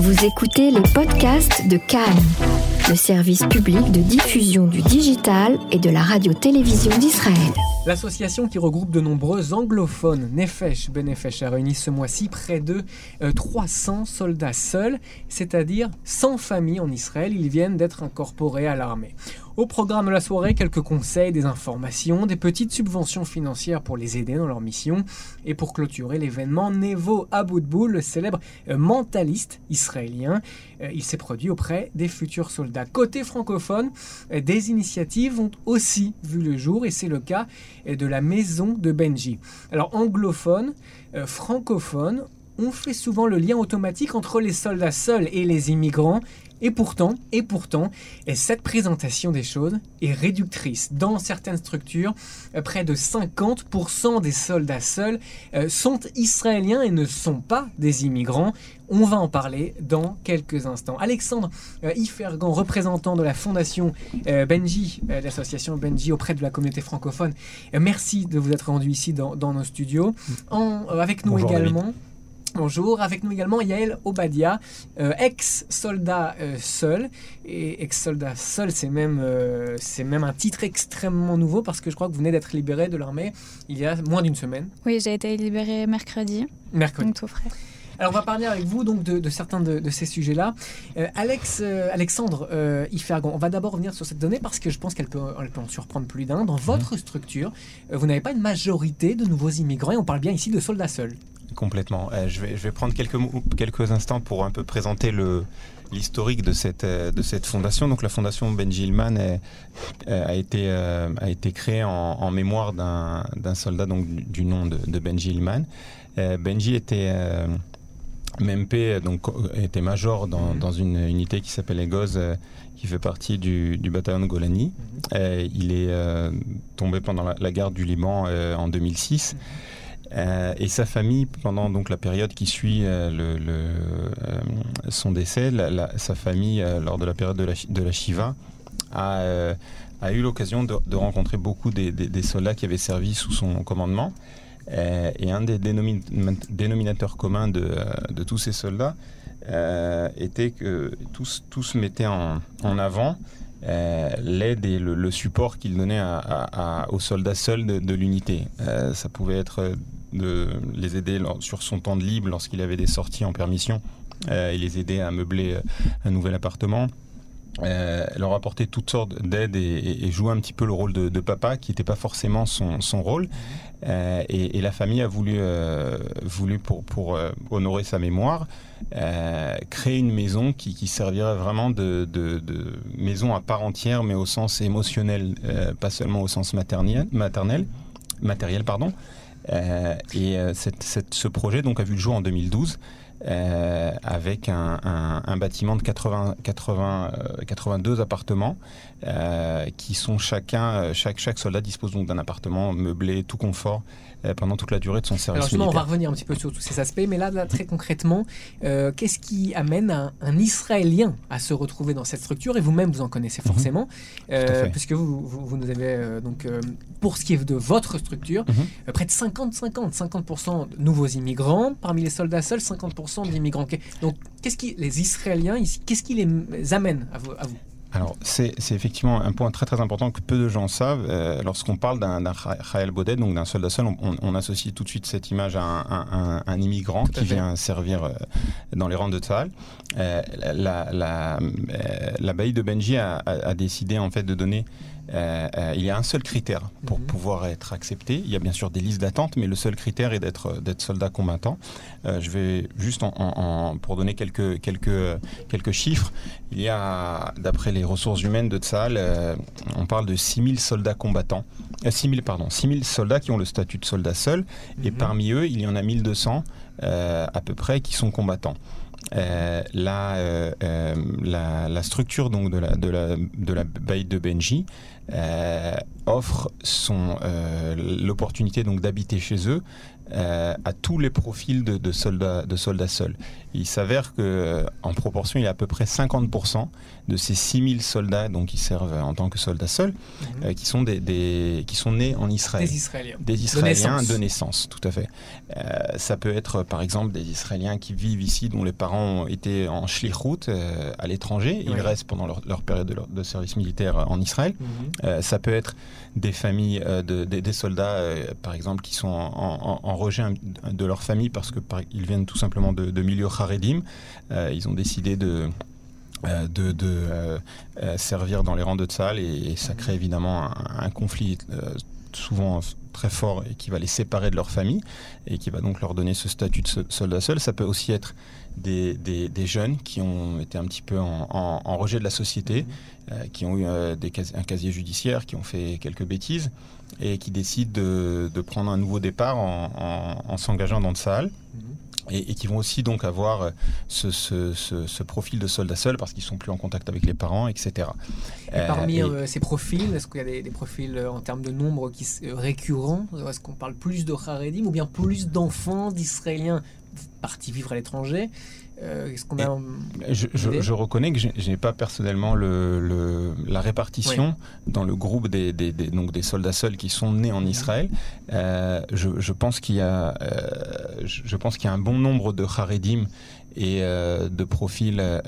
Vous écoutez les podcasts de Cannes, le service public de diffusion du digital et de la radio-télévision d'Israël. L'association qui regroupe de nombreux anglophones, Nefesh Benefesh, a réuni ce mois-ci près de 300 euh, soldats seuls, c'est-à-dire sans famille en Israël. Ils viennent d'être incorporés à l'armée. Au programme de la soirée, quelques conseils, des informations, des petites subventions financières pour les aider dans leur mission. Et pour clôturer l'événement, Nevo Aboudboul, le célèbre euh, mentaliste israélien, euh, il s'est produit auprès des futurs soldats. Côté francophone, des initiatives ont aussi vu le jour et c'est le cas de la maison de Benji. Alors anglophone, euh, francophone, on fait souvent le lien automatique entre les soldats seuls et les immigrants. Et pourtant, et pourtant, cette présentation des choses est réductrice. Dans certaines structures, euh, près de 50% des soldats seuls euh, sont israéliens et ne sont pas des immigrants. On va en parler dans quelques instants. Alexandre euh, Ifergan, représentant de la fondation Benji, l'association Benji auprès de la communauté francophone, merci de vous être rendu ici dans, nos studios. avec nous également. Bonjour, avec nous également Yael Obadia, euh, ex-soldat euh, seul. Et ex-soldat seul, c'est même, euh, c'est même un titre extrêmement nouveau parce que je crois que vous venez d'être libéré de l'armée il y a moins d'une semaine. Oui, j'ai été libéré mercredi. Mercredi. tout frais. Alors on va parler avec vous donc de, certains de, ces sujets-là. Alex, Alexandre Ifergon, on va d'abord revenir sur cette donnée parce que je pense qu'elle peut, peut en surprendre plus d'un. Dans votre mhm. structure, vous n'avez pas une majorité de nouveaux immigrants et on parle bien ici de soldats seuls. Complètement. Euh, je, vais, je vais prendre quelques, quelques instants pour un peu présenter le, l'historique de cette, euh, de cette fondation. Donc la fondation Benjilman euh, a, été, a été créée en, mémoire d'un soldat donc, du nom de, de Benjilman. Benji était MP, donc était major dans, mhm. dans une unité qui s'appelle Egoz, qui fait partie du, du bataillon de Golani. Mhm. il est tombé pendant la, la, guerre du Liban en 2006. Euh, et sa famille, pendant donc la période qui suit euh, euh, son décès, sa famille, lors de la période de la, de Shiva, a, eu l'occasion de, rencontrer beaucoup des, soldats qui avaient servi sous son commandement. et un des dénominateurs communs de, tous ces soldats était que tous, mettaient en, avant l'aide et le, support qu'il donnait aux soldats seuls de l'unité. ça pouvait être de les aider sur son temps de libre lorsqu'il avait des sorties en permission euh, et les aider à meubler euh, un nouvel appartement. Euh, leur apporter toutes sortes d'aides et, jouer un petit peu le rôle de, papa qui n'était pas forcément son, rôle. et, la famille a voulu, voulu pour, pour honorer sa mémoire, créer une maison qui, servirait vraiment de, de, maison à part entière, mais au sens émotionnel, pas seulement au sens maternel, maternel matériel. Pardon. Euh, et euh, ce projet donc a vu le jour en 2012. Euh, avec un, bâtiment de 80, 80, 82 appartements qui sont chacun, chaque, chaque soldat dispose donc d'un appartement meublé, tout confort, pendant toute la durée de son service. Alors justement, on va revenir un petit peu sur tous ces aspects, mais là, très concrètement, euh, qu'est-ce qui amène un, Israélien à se retrouver dans cette structure? Et vous-même, vous en connaissez mhm. forcément, euh, puisque vous, vous, nous avez donc pour ce qui est de votre structure, mhm. près de 50-50, 50%, de nouveaux immigrants parmi les soldats seuls, 50% d'immigrants. Donc, qu'est-ce qui les Israéliens, qu'est-ce qui les amène à vous, à vous? Alors, c'est effectivement un point très très important que peu de gens savent. Euh, lorsqu'on parle d'un Raël Baudet, donc d'un soldat seul, on, associe tout de suite cette image à un, immigrant qui vient servir euh, dans les rangs de Tzahal. Euh, L'abbaye de Benji a, a, décidé en fait de donner euh, euh, il y a un seul critère pour mhm. pouvoir être accepté. Il y a bien sûr des listes d'attente, mais le seul critère est d'être d'être soldat combattant. Euh, je vais juste en, pour donner quelques quelques quelques chiffres. Il y a, d'après les ressources humaines de Tsahal, on parle de 6000 soldats combattants. 6000 pardon, 6000 soldats qui ont le statut de soldat seul, et mhm. parmi eux, il y en a 1200 à peu près qui sont combattants. Euh, la, euh, euh, la, la, structure donc de la, de la, de la baille de Benji offre son l'opportunité d'habiter chez eux à tous les profils de, de soldats de soldats seuls. Il s'avère que en proportion, il y a à peu près 50% de ces 6000 soldats donc, qui servent en tant que soldats seuls, Mhm. euh, qui, sont des, des- qui sont nés en Israël. Des Israéliens. Des Israéliens naissance. de naissance, tout à fait. Euh, ça peut être par exemple des Israéliens qui vivent ici, dont les parents ont été en shlichut euh, à l'étranger, ils Oui. restent pendant leur, leur période de, leur- de service militaire en Israël. Mhm. Euh, ça peut être des familles, euh, de- des- des soldats, euh, par exemple, qui sont en, en- en rejet de leur famille parce que par- ils viennent tout simplement de, milieux haredim. Euh, ils ont décidé de euh, euh, servir dans les rangs de Tzal et, et ça crée évidemment un, un conflit souvent très fort et qui va les séparer de leur famille et qui va donc leur donner ce statut de so- soldat seul. Ça peut aussi être des, des- des jeunes qui ont été un petit peu en, en- en rejet de la société, euh, qui ont eu euh, des un casier judiciaire, qui ont fait quelques bêtises et qui décident de, de prendre un nouveau départ en, en- en s'engageant dans le Sahel Mhm. et, et qui vont aussi donc avoir euh, ce, ce- ce- ce profil de soldat seul parce qu'ils sont plus en contact avec les parents, etc. Et Euh, parmi et- ces profils, est-ce qu'il y a des, des profils en termes de nombre qui, récurrents? Est-ce qu'on parle plus de Haredim ou bien plus d'enfants d'Israéliens partis vivre à l'étranger Euh, Est-ce qu'on a un- Je, je- idée je reconnais que je n'ai pas personnellement le, le- la répartition dans le groupe des, des- des- donc des soldats seuls qui sont nés en Israël. Euh, je, je pense qu'il y a, euh, je pense qu'il y a un bon nombre de Haredim et euh, de profils euh,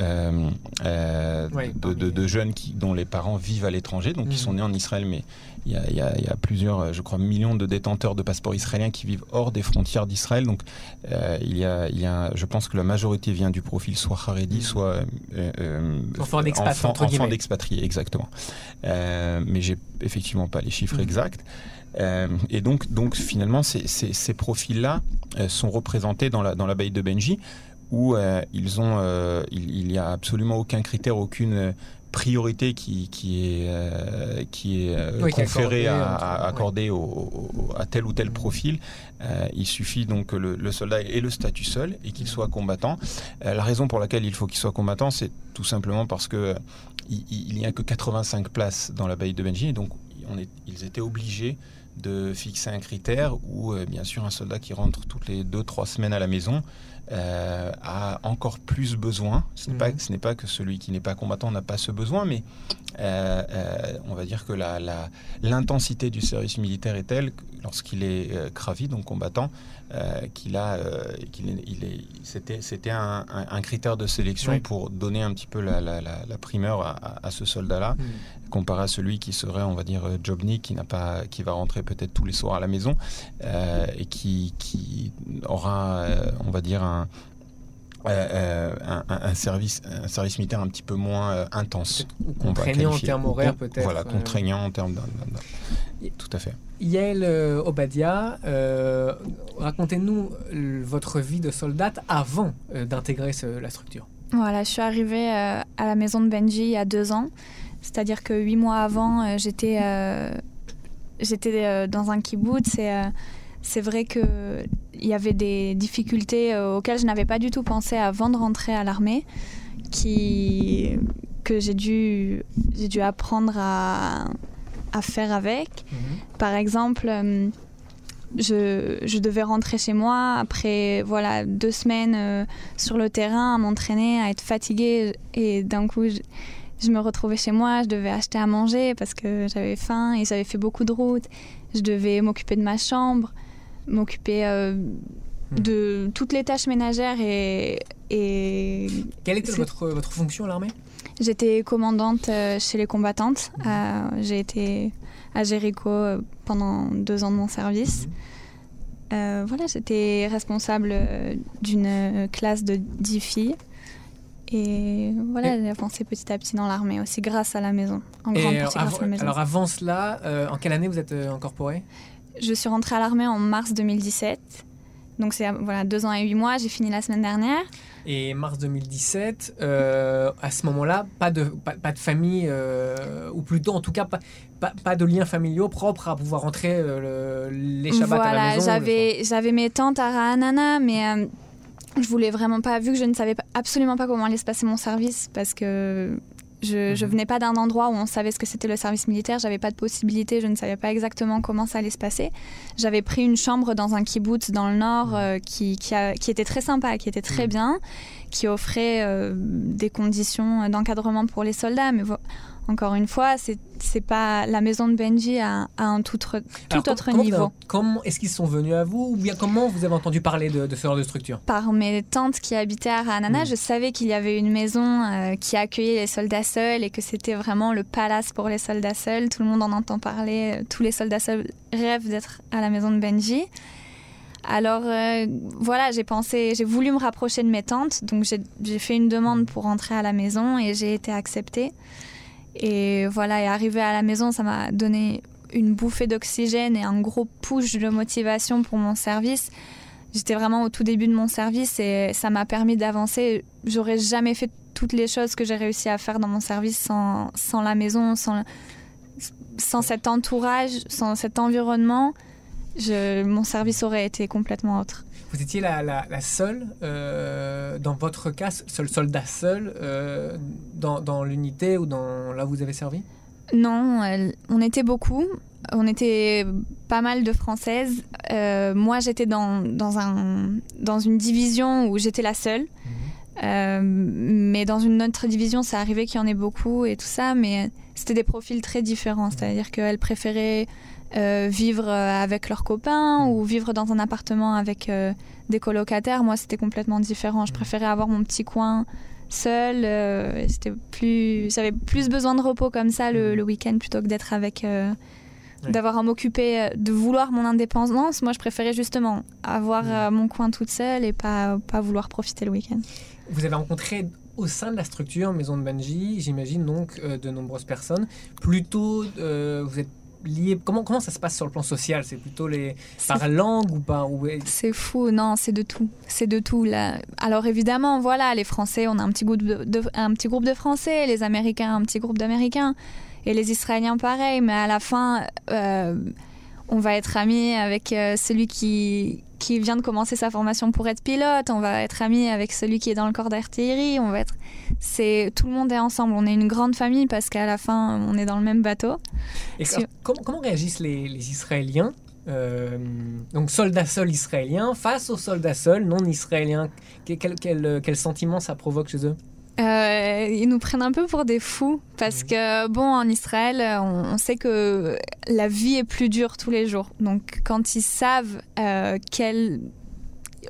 euh, de, de- parmi- de jeunes qui, dont les parents vivent à l'étranger, donc qui Mhm. sont nés en Israël, mais il y, a, il y a- il y a plusieurs, je crois, millions de détenteurs de passeports israéliens qui vivent hors des frontières d'Israël. Donc, euh, il y a, il y a, je pense que la majorité vient du profil soit Haredi, Mhm. soit euh, Enfants d'expat, enfants- entre guillemets. enfants d'expatriés, exactement. Euh, mais j'ai effectivement pas les chiffres Mhm. exacts. Euh, et donc, donc finalement, ces, ces- ces profils-là sont représentés dans la, dans l'abbaye de Benji, où euh, ils ont, euh, il, il y a absolument aucun critère, aucune euh, priorité qui, qui est, euh, qui est Oui, conférée accordée, à, entre- à- ouais. accordée au- au- à tel ou tel profil. Euh, il suffit donc que le, le soldat ait le statut seul et qu'il soit combattant. Euh, la raison pour laquelle il faut qu'il soit combattant, c'est tout simplement parce que il- n'y a que 85 places dans l'abbaye de Benji, donc on est- ils étaient obligés de fixer un critère où, bien sûr, un soldat qui rentre toutes les 2-3 semaines à la maison euh, a encore plus besoin. Ce n'est Mhm. pas, ce n'est pas que celui qui n'est pas combattant n'a pas ce besoin, mais euh, euh, on va dire que la- la- l'intensité du service militaire est telle que lorsqu'il est euh, cravi, donc combattant, euh, qu'il a, euh, qu'il est, il est- c'était, c'était un, un- un critère de sélection Oui. pour donner un petit peu la, la- la- la primeur à, ce soldat-là Mhm. comparé à celui qui serait, on va dire, euh, jobnik, qui n'a pas, qui va rentrer peut-être tous les soirs à la maison et qui, qui aura, on va dire, un, euh, euh, un, service, un service militaire un petit peu moins euh, intense. Contraignant en termes horaires peut-être. Voilà, euh. contraignant en termes d'un- d'un- d'un- Y- Tout à fait. Yael Obadia, euh, racontez-nous votre vie de soldate avant euh, d'intégrer ce- la structure. Voilà, je suis arrivée euh, à la maison de Benji il y a deux ans. C'est-à-dire que huit mois avant, euh, j'étais euh, j'étais euh, dans un kibbutz et euh, c'est vrai qu'il y avait des difficultés euh, auxquelles je n'avais pas du tout pensé avant de rentrer à l'armée, qui, que j'ai dû, j'ai dû apprendre à, à faire avec. Par exemple, euh, je, je devais rentrer chez moi après voilà deux semaines euh, sur le terrain à m'entraîner, à être fatiguée et d'un coup je, je me retrouvais chez moi, je devais acheter à manger parce que j'avais faim et j'avais fait beaucoup de routes. Je devais m'occuper de ma chambre, m'occuper euh, de toutes les tâches ménagères et, et Quelle était votre, votre fonction à l'armée? J'étais commandante euh, chez les combattantes. Euh, J'ai été à Jéricho pendant deux ans de mon service. Euh, voilà, j'étais responsable d'une classe de 10 filles. Et voilà, j'ai avancé petit à petit dans l'armée aussi grâce à la maison. En Et grande alors, partie grâce avant, à la maison. alors avant cela, euh, en quelle année vous êtes euh, incorporé Je suis rentrée à l'armée en mars 2017. Donc c'est voilà, deux ans et huit mois. J'ai fini la semaine dernière. Et mars 2017, euh, à ce moment-là, pas de, pas, pas de famille, euh, ou plutôt en tout cas pas, pas, pas de liens familiaux propres à pouvoir rentrer euh, le- les Shabbats à la maison. j'avais j'avais mes tantes à Rahanana, mais euh, je voulais vraiment pas, vu que je ne savais absolument pas comment allait se passer mon service, parce que Je, je Mhm. venais pas d'un endroit où on savait ce que c'était le service militaire, j'avais pas de possibilité, je ne savais pas exactement comment ça allait se passer. J'avais pris une chambre dans un kibbutz dans le nord euh, qui, qui, a- qui était très sympa, qui était très Mhm. bien, qui offrait euh, des conditions d'encadrement pour les soldats. Mais encore une fois, c'est pas la maison de Benji à, à un tout, autre- tout Alors, autre comment niveau. comment est-ce qu'ils sont venus à vous ou bien comment vous avez entendu parler de, de ce genre de structure? Par mes tantes qui habitaient à Ranana, Mm. je savais qu'il y avait une maison euh, qui accueillait les soldats seuls et que c'était vraiment le palace pour les soldats seuls. Tout le monde en entend parler. euh, Tous les soldats seuls rêvent d'être à la maison de Benji. Alors euh, voilà, j'ai pensé, j'ai voulu me rapprocher de mes tantes, donc j'ai fait une demande pour rentrer à la maison et j'ai été acceptée. Et voilà, et arrivé à la maison, ça m'a donné une bouffée d'oxygène et un gros push de motivation pour mon service. J'étais vraiment au tout début de mon service et ça m'a permis d'avancer. J'aurais jamais fait toutes les choses que j'ai réussi à faire dans mon service sans, la maison, sans, cet entourage, sans cet environnement. Mon service aurait été complètement autre. Vous étiez la, la- la seule, euh, dans votre cas, seul soldat seul, euh, dans, dans l'unité ou dans là où vous avez servi? Non, on était beaucoup. On était pas mal de Françaises. Euh, moi, j'étais dans, dans, un, dans une division où j'étais la seule. Euh, mais dans une autre division, ça arrivait qu'il y en ait beaucoup et tout ça, mais c'était des profils très différents. C'est-à-dire qu'elles préféraient euh, vivre euh, avec leurs copains ou vivre dans un appartement avec euh, des colocataires. Moi, c'était complètement différent. Je préférais avoir mon petit coin seul. euh, c'était plus, j'avais plus besoin de repos comme ça le, le week-end plutôt que d'être avec. d'avoir à m'occuper, de vouloir mon indépendance. Moi, je préférais justement avoir mon coin toute seule et pas, pas vouloir profiter le week-end. Vous avez rencontré au sein de la structure Maison de Benji, j'imagine donc euh, de nombreuses personnes. Plutôt, euh, vous êtes liés. Comment, comment ça se passe sur le plan social? C'est plutôt les par langue ou par ou- C'est fou, non, c'est de tout. C'est de tout. Là. Alors évidemment, voilà, les Français, on a un petit, groupe de, de- un petit groupe de Français, les Américains, un petit groupe d'Américains, et les Israéliens, pareil, mais à la fin, euh, on va être amis avec euh, celui qui, qui vient de commencer sa formation pour être pilote, on va être amis avec celui qui est dans le corps d'artillerie, on va être... C'est, tout le monde est ensemble, on est une grande famille parce qu'à la fin, on est dans le même bateau. Et comment, comment réagissent les, les Israéliens euh, donc soldats seuls israéliens face aux soldats seuls non israéliens? Quel, quel, quel, quel sentiment ça provoque chez eux? Euh, ils nous prennent un peu pour des fous parce que, bon, en Israël, on, on sait que la vie est plus dure tous les jours. Donc, quand ils savent euh, qu'elle.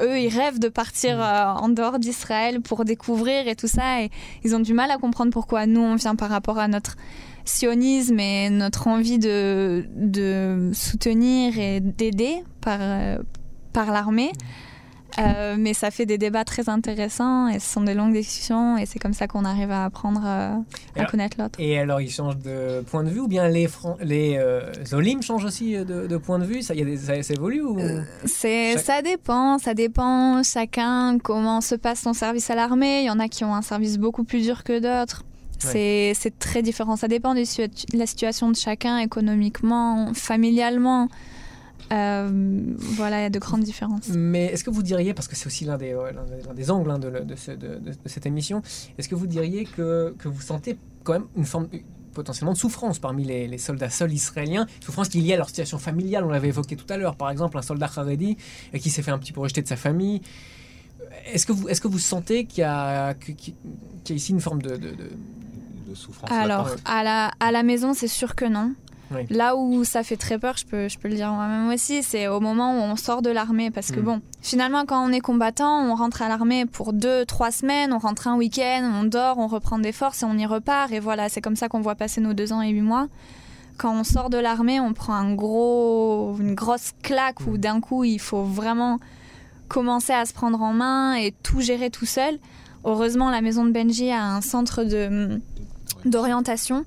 Eux, ils rêvent de partir euh, en dehors d'Israël pour découvrir et tout ça. Et ils ont du mal à comprendre pourquoi nous, on vient par rapport à notre sionisme et notre envie de, de soutenir et d'aider par, euh, par l'armée. Euh, mais ça fait des débats très intéressants et ce sont des longues discussions et c'est comme ça qu'on arrive à apprendre euh, à connaître l'autre. et alors ils changent de point de vue ou bien les, Fran- les euh, Zolim changent aussi de, de point de vue? Ça, y a des, ça, évolue ou... Chaque- Ça dépend, ça dépend chacun comment se passe son service à l'armée. Il y en a qui ont un service beaucoup plus dur que d'autres. C'est, c'est très différent. Ça dépend de la situation de chacun, économiquement, familialement. Euh, voilà, il y a de grandes différences. Mais est-ce que vous diriez, parce que c'est aussi l'un des, angles hein, de, le- de ce- de- de- de cette émission, est-ce que vous diriez que, que vous sentez quand même une forme potentiellement de souffrance parmi les, les soldats seuls israéliens, souffrance qui est liée à leur situation familiale, on l'avait évoqué tout à l'heure, par exemple un soldat Haredi euh, qui s'est fait un petit peu rejeter de sa famille. Est-ce que vous, est-ce que vous sentez qu'il y a, que- qu'il qu'il y a ici une forme de... de- de- de souffrance. Alors, ouais. à la, à la maison, c'est sûr que non. Oui. Là où ça fait très peur, je peux, je peux le dire moi-même aussi, c'est au moment où on sort de l'armée. Parce que Mm. bon, finalement, quand on est combattant, on rentre à l'armée pour deux, trois semaines, on rentre un week-end, on dort, on reprend des forces et on y repart. Et voilà, c'est comme ça qu'on voit passer nos deux ans et huit mois. Quand on sort de l'armée, on prend un gros, une grosse claque où d'un coup, il faut vraiment commencer à se prendre en main et tout gérer tout seul. Heureusement, la maison de Benji a un centre de d'orientation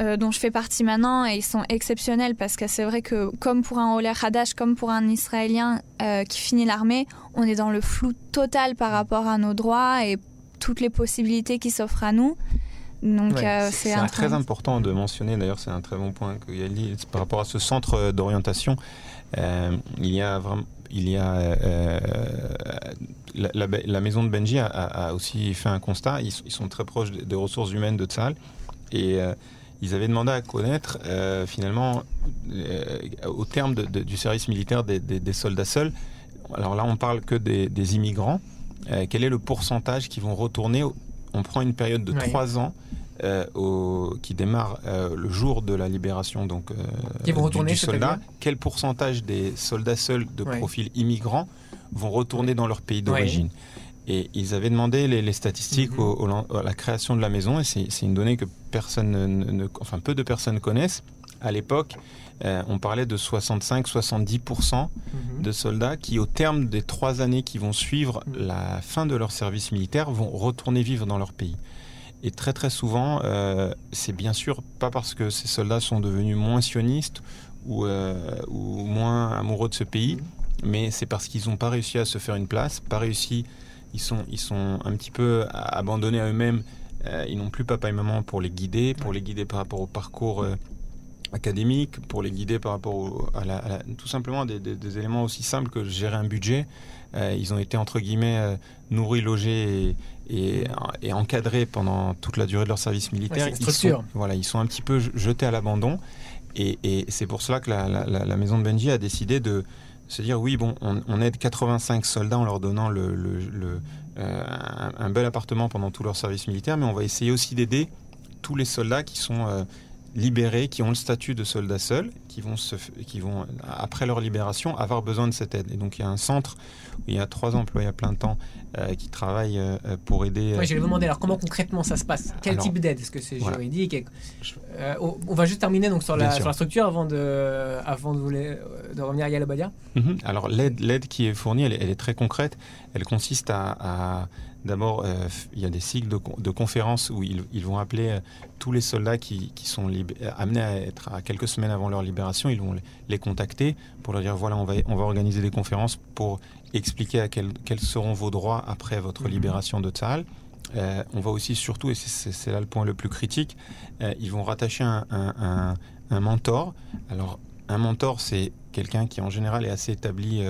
euh, dont je fais partie maintenant et ils sont exceptionnels parce que c'est vrai que comme pour un Oler Hadash, comme pour un Israélien euh, qui finit l'armée, on est dans le flou total par rapport à nos droits et toutes les possibilités qui s'offrent à nous. Donc Ouais, euh, C'est très important de mentionner, d'ailleurs c'est un très bon point que Yali, par rapport à ce centre d'orientation, il y a vraiment, il y a euh, la, maison de Benji a, aussi fait un constat. Ils, sont très proches des, ressources humaines de Tzal et ils avaient demandé à connaître finalement au terme du service militaire des, soldats seuls. Alors là, on parle que des, immigrants. quel est le pourcentage qui vont retourner On prend une période de trois ans euh, au, qui démarre euh, le jour de la libération donc, euh, qui vont retourner, du, soldat, quel pourcentage des soldats seuls de profil immigrant vont retourner dans leur pays d'origine? Et ils avaient demandé les, statistiques mhm. à la création de la maison, et c'est une donnée que personne ne, enfin, peu de personnes connaissent. À l'époque, on parlait de 65-70% mhm. de soldats qui, au terme des trois années qui vont suivre mhm. la fin de leur service militaire, vont retourner vivre dans leur pays. Et très très souvent, euh, c'est bien sûr pas parce que ces soldats sont devenus moins sionistes ou, euh, ou moins amoureux de ce pays, mais c'est parce qu'ils n'ont pas réussi à se faire une place, pas réussi, ils sont, ils sont un petit peu abandonnés à eux-mêmes, euh, ils n'ont plus papa et maman pour les guider, pour les guider par rapport au parcours académique, pour les guider par rapport à, la, tout simplement des, des, éléments aussi simples que gérer un budget. ils ont été entre guillemets nourris, logés et, et, et, encadrés pendant toute la durée de leur service militaire. ils, sont, voilà, ils sont un petit peu jetés à l'abandon. Et, et c'est pour cela que la, maison de Benji a décidé de se dire oui, bon, on, aide 85 soldats en leur donnant le euh, un, bel appartement pendant tout leur service militaire, mais on va essayer aussi d'aider tous les soldats qui sont euh, libérés, qui ont le statut de soldats seuls, qui vont, se, qui vont, après leur libération, avoir besoin de cette aide. Et donc il y a un centre où il y a trois employés à plein temps euh, qui travaillent euh, pour aider. Oui, je vais vous demander alors comment concrètement ça se passe? Quel type d'aide? Est-ce que c'est juridique? Euh, On va juste terminer donc sur la, sur la structure avant de, avant de, de revenir à Yalabadia. Mhm. Alors l'aide qui est fournie, elle, est très concrète. Elle consiste à D'abord, euh, il y a des cycles de, conférences où ils, vont appeler euh, tous les soldats qui, sont euh, amenés à être à quelques semaines avant leur libération. Ils vont les, contacter pour leur dire voilà, on va, on va organiser des conférences pour expliquer à quels seront vos droits après votre mhm. libération de Tzahal. on va aussi surtout, et c'est là le point le plus critique, ils vont rattacher un, un, mentor. Alors, un mentor, c'est quelqu'un qui en général est assez établi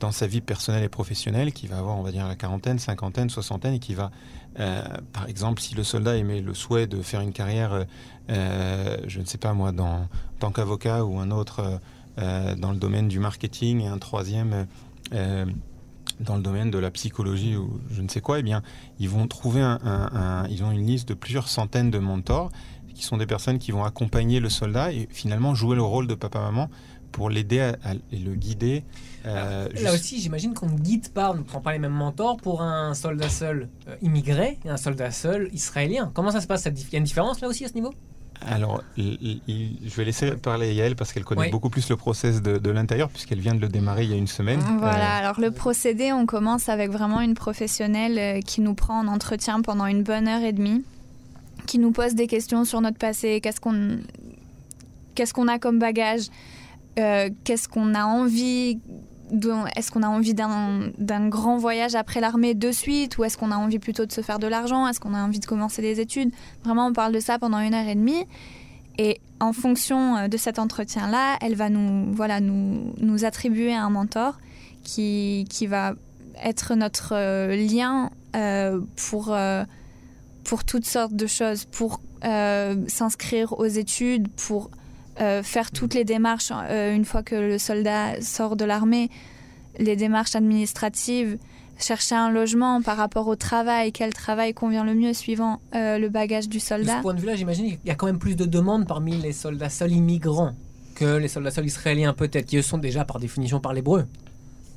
dans sa vie personnelle et professionnelle, qui va avoir, on va dire, la quarantaine, cinquantaine, soixantaine, et qui va, euh, par exemple, si le soldat aimait le souhait de faire une carrière, euh, je ne sais pas moi, dans, tant qu'avocat ou un autre euh, dans le domaine du marketing, et un troisième dans le domaine de la psychologie ou je ne sais quoi, eh bien, ils vont trouver un, ils ont une liste de plusieurs centaines de mentors qui sont des personnes qui vont accompagner le soldat et finalement jouer le rôle de papa-maman pour l'aider et le guider. Euh, là aussi, j'imagine qu'on ne guide pas, on ne prend pas les mêmes mentors pour un soldat seul euh, immigré et un soldat seul israélien. Comment ça se passe Il y a une différence là aussi à ce niveau? Alors, je vais laisser parler Yael parce qu'elle connaît beaucoup plus le process de, l'intérieur puisqu'elle vient de le démarrer il y a une semaine. Voilà, euh, alors le procédé, on commence avec vraiment une professionnelle qui nous prend en entretien pendant une bonne heure et demie, qui nous pose des questions sur notre passé, qu'est-ce qu'on qu'est-ce qu'on a comme bagage, euh, qu'est-ce qu'on a envie est-ce qu'on a envie d'un grand voyage après l'armée de suite ou est-ce qu'on a envie plutôt de se faire de l'argent Est-ce qu'on a envie de commencer des études Vraiment, on parle de ça pendant une heure et demie. Et en fonction euh, de cet entretien-là, elle va nous, voilà, nous, nous attribuer un mentor qui, qui va être notre euh, lien pour, pour toutes sortes de choses, pour s'inscrire aux études, pour euh, faire toutes les démarches euh, une fois que le soldat sort de l'armée, les démarches administratives, chercher un logement par rapport au travail, quel travail convient le mieux suivant euh, le bagage du soldat. De ce point de vue-là, j'imagine qu'il y a quand même plus de demandes parmi les soldats seuls immigrants que les soldats seuls israéliens peut-être, qui eux sont déjà par définition par l'hébreu.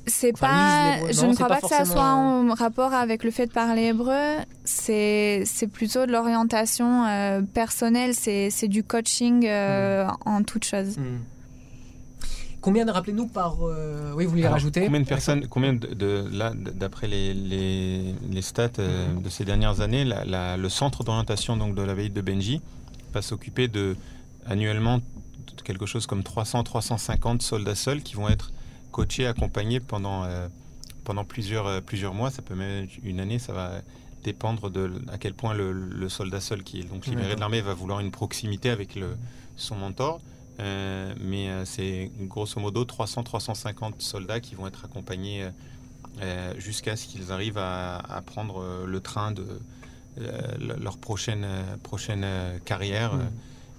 C'est pas, je ne crois pas, que ça soit en rapport avec le fait de parler hébreu. C'est, c'est plutôt de l'orientation euh, personnelle. C'est, c'est du coaching euh, hmm. en toute chose. Hmm. Combien de rappelez-nous par euh, oui vous voulez rajouter Combien de personnes combien de, là d'après les, les, les stats de ces dernières années le centre d'orientation donc de la veille de Benji va s'occuper de annuellement quelque chose comme 300 350 soldats seuls qui vont être coaché, accompagné pendant, euh, pendant plusieurs, euh, plusieurs mois. Ça peut même être une année, ça va dépendre de à quel point le, soldat seul qui est donc libéré de l'armée va vouloir une proximité avec le, son mentor. Euh, mais c'est grosso modo 300-350 soldats qui vont être accompagnés jusqu'à ce qu'ils arrivent à, prendre le train de leur prochaine, prochaine carrière. Mmh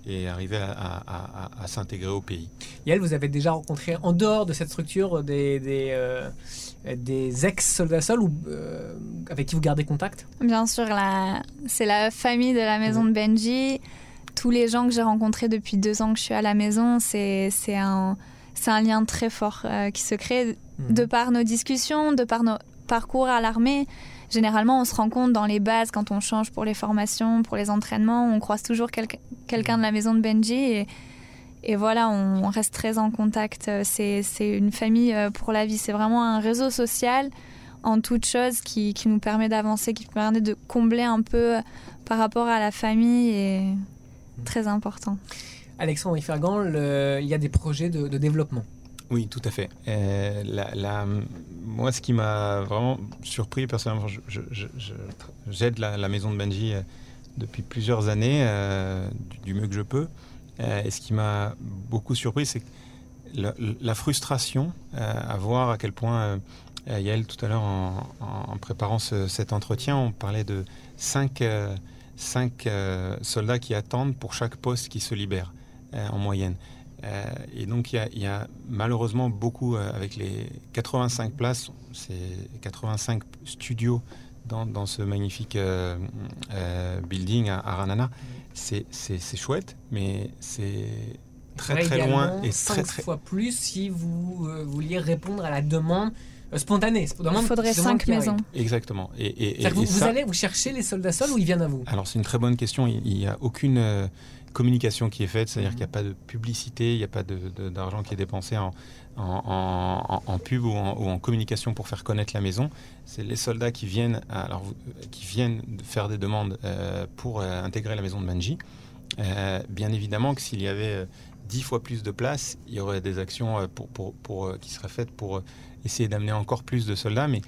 et arriver à, s'intégrer au pays. Yael, vous avez déjà rencontré en dehors de cette structure des, des, euh, des ex-soldats sols ou, euh, avec qui vous gardez contact? Bien sûr, c'est la famille de la maison de Benji. Tous les gens que j'ai rencontrés depuis deux ans que je suis à la maison, c'est un, un lien très fort euh, qui se crée mhm. de par nos discussions, de par nos parcours à l'armée. Généralement, on se rend compte dans les bases quand on change pour les formations, pour les entraînements, on croise toujours quelqu'un de la maison de Benji et, voilà, on reste très en contact. C'est une famille euh, pour la vie. C'est vraiment un réseau social en toute chose qui, nous permet d'avancer, qui permet de combler un peu par rapport à la famille et très important. Alexandre Ifergan, il y a des projets de développement. Oui, tout à fait. Euh, moi, ce qui m'a vraiment surpris, personnellement, j'aide la, maison de Benji euh, depuis plusieurs années, euh, du, mieux que je peux. et ce qui m'a beaucoup surpris, c'est la, frustration à voir à quel point, Yael, tout à l'heure, en, préparant cet entretien, on parlait de cinq, cinq soldats qui attendent pour chaque poste qui se libère en moyenne. Euh, et donc il y, a malheureusement beaucoup, euh, avec les 85 places, c'est 85 studios dans, ce magnifique euh, building à, Ranana. C'est chouette, mais c'est très très loin et très très fois plus si vous vouliez répondre à la demande spontanée. Il faudrait cinq maisons. Exactement. Et, vous, allez vous chercher les soldats sols ou ils viennent à vous? Alors c'est une très bonne question. Il n'y a aucune communication qui est faite, c'est-à-dire mhm. qu'il n'y a pas de publicité, il n'y a pas d'argent qui est dépensé en, en, pub ou, en, communication pour faire connaître la maison. C'est les soldats qui viennent, alors, qui viennent faire des demandes euh, pour euh, intégrer la maison de Manji. Euh, bien évidemment que s'il y avait dix fois plus de place, il y aurait des actions pour, pour, pour, qui seraient faites pour essayer d'amener encore plus de soldats, mais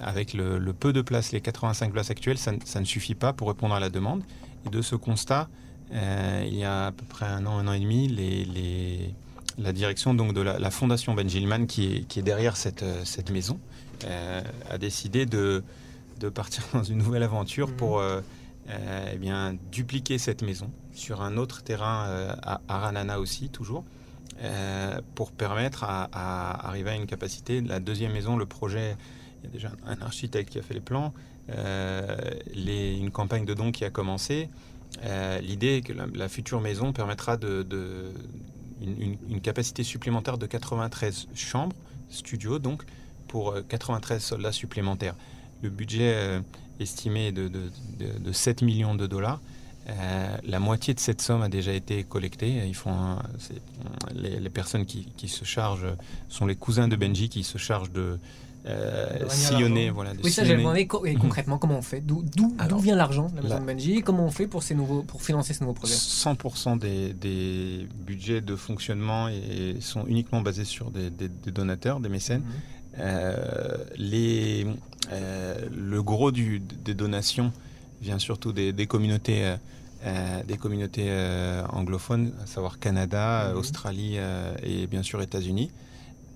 avec le, peu de places, les 85 places actuelles, ça, ça, ne suffit pas pour répondre à la demande. Et de ce constat, euh, il y a à peu près un an, un an et demi, les, la direction donc, de la, fondation Ben Gilman, qui est, qui est derrière cette, euh, cette maison, euh, a décidé de, de, partir dans une nouvelle aventure mhm. pour eh bien, dupliquer cette maison sur un autre terrain à Aranana aussi, toujours. pour permettre à, arriver à une capacité. La deuxième maison, le projet, il y a déjà un architecte qui a fait les plans, les, une campagne de dons qui a commencé. Euh, l'idée est que la, future maison permettra de, une, capacité supplémentaire de 93 chambres, studios donc, pour 93 euh, soldats supplémentaires. Le budget euh, estimé est de, de, 7 millions de dollars. la moitié de cette somme a déjà été collectée. Ils font les, personnes qui, se chargent sont les cousins de Benji qui se chargent de, euh, sillonner. Voilà, oui, ça j'ai demandé concrètement comment on fait? D'où vient l'argent de la maison de Benji Comment on fait pour, ces nouveaux, pour financer ces nouveaux projets? 100% des, des, budgets de fonctionnement et, sont uniquement basés sur des, donateurs, des mécènes. Mhm. Euh, les, euh, le gros du, des donations vient surtout des, communautés. des communautés anglophones, à savoir Canada, mhm. Australie et bien sûr États-Unis.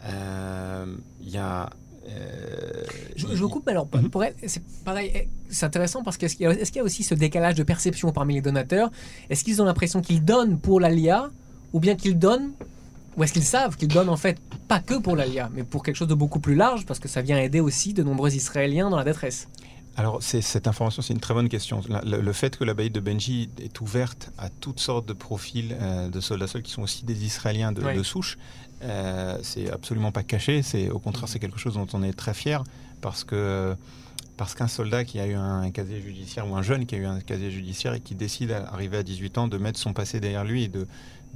Il y a euh, je, je, coupe, alors mhm. pour c'est pareil, eh, c'est intéressant parce qu'est-ce qu'il y, a aussi ce décalage de perception parmi les donateurs? Est-ce qu'ils ont l'impression qu'ils donnent pour l'ALIA ou bien qu'ils donnent ou est-ce qu'ils savent qu'ils donnent en fait pas que pour l'ALIA, mais pour quelque chose de beaucoup plus large parce que ça vient aider aussi de nombreux Israéliens dans la détresse? Alors, cette information, c'est une très bonne question. Le, fait que la baie de Benji est ouverte à toutes sortes de profils euh, de soldats seuls qui sont aussi des Israéliens de, souche, euh, c'est absolument pas caché. C'est au contraire, c'est quelque chose dont on est très fier parce que parce qu'un soldat qui a eu un, casier judiciaire ou un jeune qui a eu un casier judiciaire et qui décide, à arriver à 18 ans, de mettre son passé derrière lui et de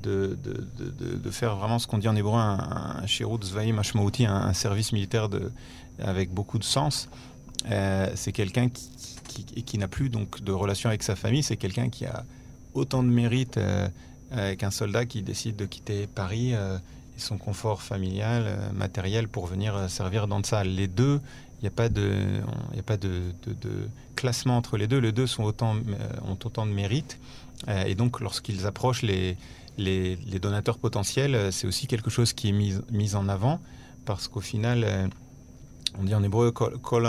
de, de, de, faire vraiment ce qu'on dit en hébreu un, shirut zvaim un, un, service militaire avec beaucoup de sens. Euh, c'est quelqu'un qui, qui, n'a plus donc de relation avec sa famille. C'est quelqu'un qui a autant de mérite euh, euh, qu'un soldat qui décide de quitter Paris son confort familial, matériel pour venir servir dans le salle. Les deux, il n'y a pas de, il a pas de, classement entre les deux. Les deux sont autant, ont autant de mérite. et donc, lorsqu'ils approchent les, les, donateurs potentiels, c'est aussi quelque chose qui est mis, mis en avant parce qu'au final, on dit en hébreu Kol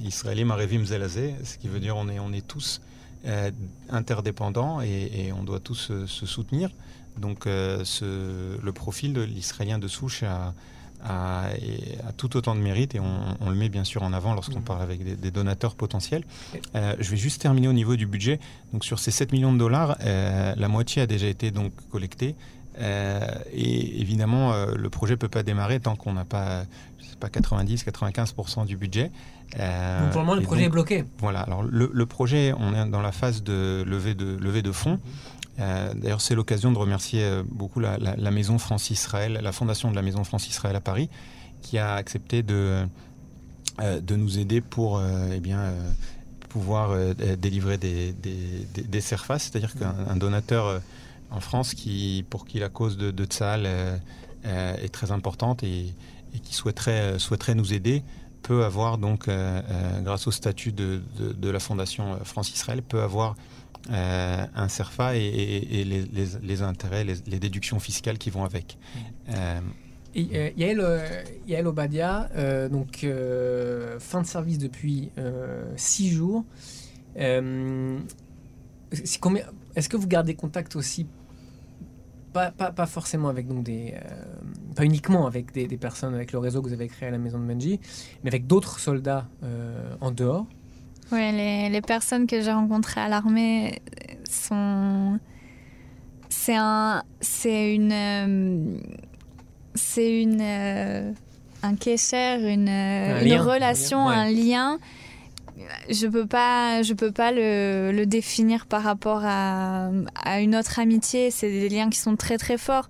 Israelim Arevim Zelazé, ce qui veut dire on est, on est tous interdépendants et, on doit tous se soutenir. Donc ce, le profil de l'Israélien de souche a, a, tout autant de mérite et on, le met bien sûr en avant lorsqu'on mmh. parle avec des, donateurs potentiels. Euh, je vais juste terminer au niveau du budget. Donc sur ces 7 millions de dollars, euh, la moitié a déjà été donc collectée. Euh, et évidemment, le projet ne peut pas démarrer tant qu'on n'a pas, pas 90-95% du budget. donc pour le moment, le projet est bloqué. Voilà. Alors le, projet, on est dans la phase de levée de, levée de fonds. Mmh. Euh, d'ailleurs, c'est l'occasion de remercier euh, beaucoup la, Maison France-Israël, la fondation de la Maison France-Israël à Paris, qui a accepté de, euh, de nous aider pour eh bien, pouvoir délivrer des, des, des, c'est-à-dire qu'un donateur en France qui, pour qui la cause de, de Tzal est très importante et, qui souhaiterait, souhaiterait nous aider peut avoir donc, grâce au statut de, de la Fondation France-Israël, peut avoir euh, un CERFA et, les, intérêts, les, déductions fiscales qui vont avec. Euh, euh, Yael, Obadia, donc fin de service depuis six jours. Est-ce que vous gardez contact aussi pas, pas, forcément avec donc des, pas uniquement avec des, personnes avec le réseau que vous avez créé à la maison de Menji, mais avec d'autres soldats en dehors? Oui, les, personnes que j'ai rencontrées à l'armée sont. C'est un. C'est une. Euh, c'est une. Euh, un kécher, une, une relation, un lien. Je peux pas, je peux pas le, le définir par rapport à, à, une autre amitié. C'est des liens qui sont très très forts.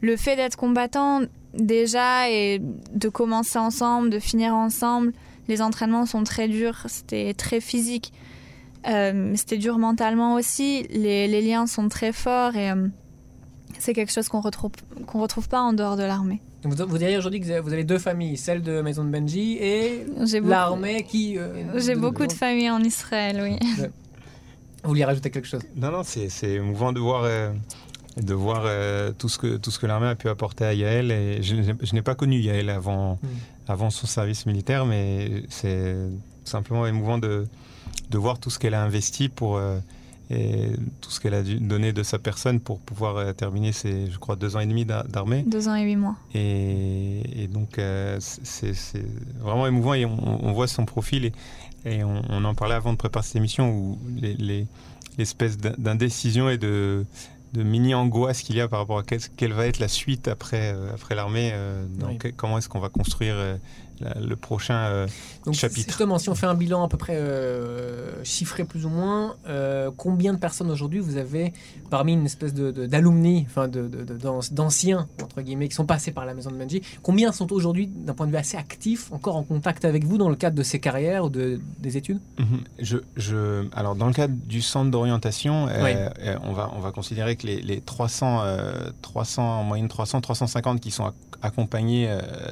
Le fait d'être combattant déjà et de commencer ensemble, de finir ensemble, les entraînements sont très durs, c'était très physique. Euh, c'était dur mentalement aussi. Les, liens sont très forts et euh, c'est quelque chose qu'on retrouve qu'on retrouve pas en dehors de l'armée. Vous, vous diriez aujourd'hui que vous avez deux familles, celle de Maison de Benji et l'armée qui. Euh, J'ai beaucoup de familles en Israël, oui. Vous vouliez rajouter quelque chose? Non, non, c'est émouvant de voir de voir euh, tout ce que tout ce que l'armée a pu apporter à Yael. Et je, n'ai pas connu Yael avant hmm. Avant son service militaire, mais c'est simplement émouvant de de voir tout ce qu'elle a investi pour euh, et tout ce qu'elle a donné de sa personne pour pouvoir euh, terminer ses, je crois, deux ans et demi d'armée. Deux ans et huit mois. Et, donc, c'est vraiment émouvant et on, voit son profil. Et, et on, en parlait avant de préparer cette émission où l'espèce les, d'indécision et de, de mini angoisse qu'il y a par rapport à quelle, va être la suite après, euh, après l'armée. Euh, comment est-ce qu'on va construire le prochain euh, Donc, chapitre. Justement, si on fait un bilan à peu près euh, chiffré plus ou moins, euh, combien de personnes aujourd'hui vous avez parmi une espèce d'alumni, de, enfin d'anciens, entre guillemets, qui sont passés par la maison de Menji, combien sont aujourd'hui, d'un point de vue assez actif, encore en contact avec vous dans le cadre de ces carrières ou de, des études? Mhm. je, je, Alors, dans le cadre du centre d'orientation, on, va, on va considérer que les, les 300, 300, en moyenne 300, 350 qui sont accompagnés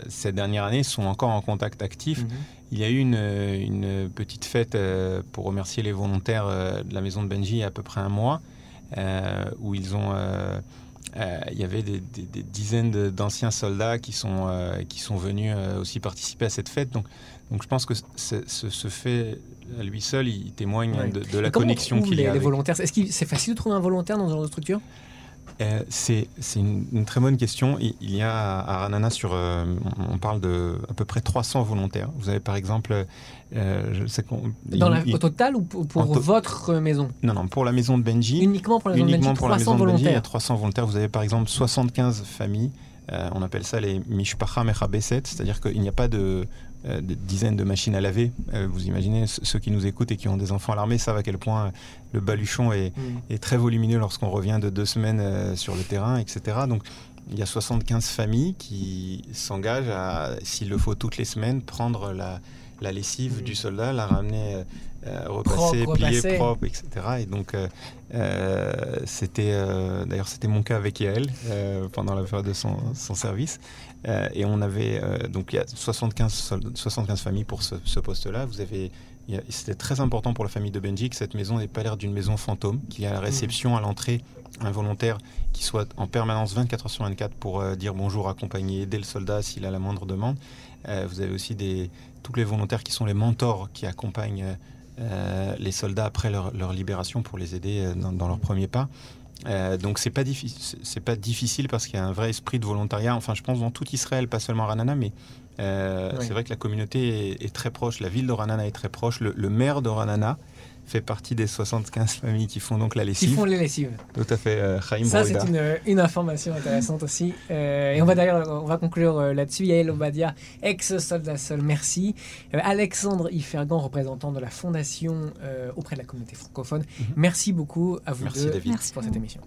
cette dernière année sont encore en contact actif. Mhm. Il y a eu une, une petite fête euh, pour remercier les volontaires euh, de la maison de Benji il y a à peu près un mois, euh, où ils ont, il y avait des, dizaines d'anciens soldats qui sont, qui sont venus aussi participer à cette fête. Donc, donc je pense que ce, fait à lui seul, il témoigne de, la connexion qu'il y a. Les volontaires, est-ce que c'est facile de trouver un volontaire dans ce genre de structure? Euh, c'est une, très bonne question. Il, y a à Ranana, sur, euh, on parle de à peu près 300 volontaires. Vous avez par exemple, euh, je sais Dans la, au total ou pour, votre maison? Non, non, pour la maison de Benji. Uniquement pour la maison de Benji, pour la maison volontaires. De Benji, il y a 300 volontaires. Vous avez par exemple 75 familles. on appelle ça les Mishpacha Mechabeset, c'est-à-dire qu'il n'y a pas de, euh, des dizaines de machines à laver. Euh, vous imaginez, ceux qui nous écoutent et qui ont des enfants à l'armée savent à quel point le baluchon est, mm. très volumineux lorsqu'on revient de deux semaines euh, sur le terrain, etc. Donc il y a 75 familles qui s'engagent à, s'il le faut toutes les semaines, prendre la, lessive mm. du soldat, la ramener repasser, plier, propre, etc. Et donc, c'était d'ailleurs c'était mon cas avec Yael pendant la période de son, son service. Euh, et on avait, euh, donc il y a 75, 75 familles pour ce, poste-là. Vous avez c'était très important pour la famille de Benji que cette maison n'ait pas l'air d'une maison fantôme, qu'il y ait à la réception, à l'entrée, un volontaire qui soit en permanence 24 heures sur 24 pour euh, dire bonjour, accompagner, aider le soldat s'il a la moindre demande. Euh, vous avez aussi des, tous les volontaires qui sont les mentors qui accompagnent euh, les soldats après leur, libération pour les aider dans, dans leurs premiers pas. donc c'est pas difficile, c'est pas difficile parce qu'il y a un vrai esprit de volontariat. Enfin, je pense dans tout Israël, pas seulement à Ranana, mais c'est vrai que la communauté est, très proche. La ville de Ranana est très proche. Le, le maire de Ranana fait partie des 75 familles qui font donc la lessive. Qui font les lessives. Tout à fait, euh, Ça, c'est une, une, information intéressante aussi. Euh, et on va d'ailleurs, on va conclure euh, là-dessus. Yael Obadia, ex-soldat seul, merci. Alexandre Ifergan, représentant de la Fondation auprès de la communauté francophone. Mhm. Merci beaucoup à vous merci deux David. pour cette émission.